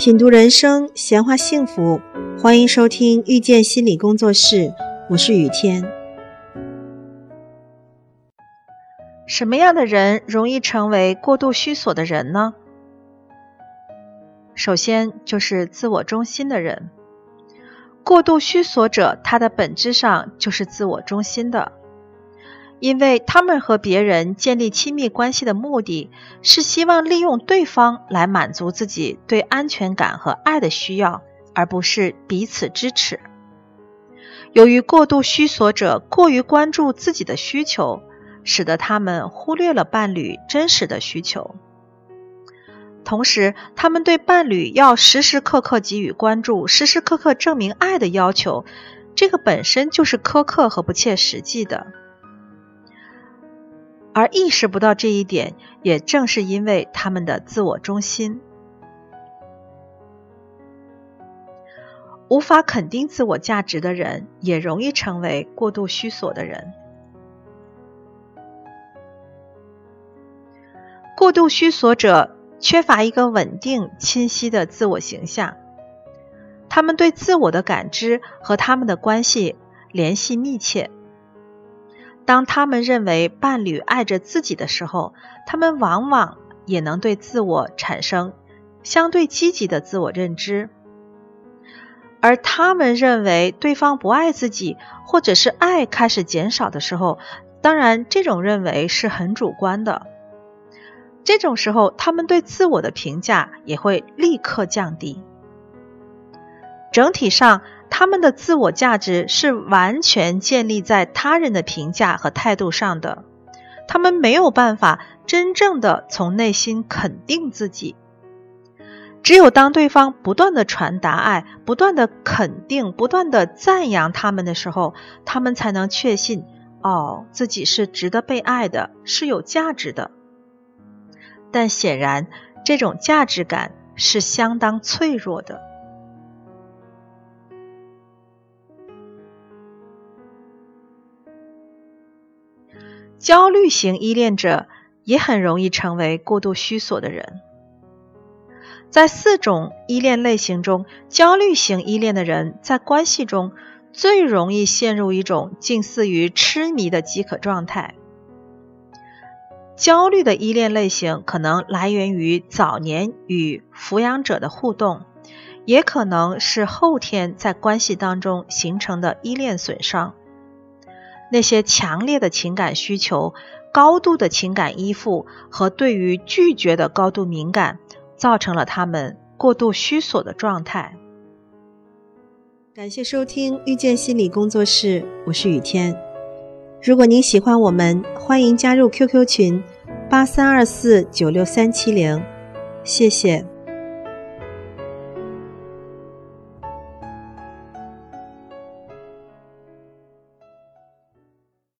品读人生，闲话幸福，欢迎收听遇见心理工作室，我是雨天。什么样的人容易成为过度虚索的人呢？首先就是自我中心的人。过度虚索者，他的本质上就是自我中心的。因为他们和别人建立亲密关系的目的是希望利用对方来满足自己对安全感和爱的需要，而不是彼此支持。由于过度需索者过于关注自己的需求，使得他们忽略了伴侣真实的需求。同时，他们对伴侣要时时刻刻给予关注、时时刻刻证明爱的要求，这个本身就是苛刻和不切实际的。而意识不到这一点，也正是因为他们的自我中心，无法肯定自我价值的人，也容易成为过度虚索的人。过度虚索者缺乏一个稳定、清晰的自我形象，他们对自我的感知和他们的关系联系密切。当他们认为伴侣爱着自己的时候，他们往往也能对自我产生相对积极的自我认知；而他们认为对方不爱自己，或者是爱开始减少的时候，当然这种认为是很主观的。这种时候，他们对自我的评价也会立刻降低。整体上。他们的自我价值是完全建立在他人的评价和态度上的，他们没有办法真正的从内心肯定自己。只有当对方不断的传达爱、不断的肯定、不断的赞扬他们的时候，他们才能确信，哦，自己是值得被爱的，是有价值的。但显然，这种价值感是相当脆弱的。焦虑型依恋者也很容易成为过度虚索的人。在四种依恋类型中，焦虑型依恋的人在关系中最容易陷入一种近似于痴迷的饥渴状态。焦虑的依恋类型可能来源于早年与抚养者的互动，也可能是后天在关系当中形成的依恋损伤。那些强烈的情感需求、高度的情感依附和对于拒绝的高度敏感，造成了他们过度虚索的状态。感谢收听遇见心理工作室，我是雨天。如果您喜欢我们，欢迎加入 QQ 群八三二四九六三七零，谢谢。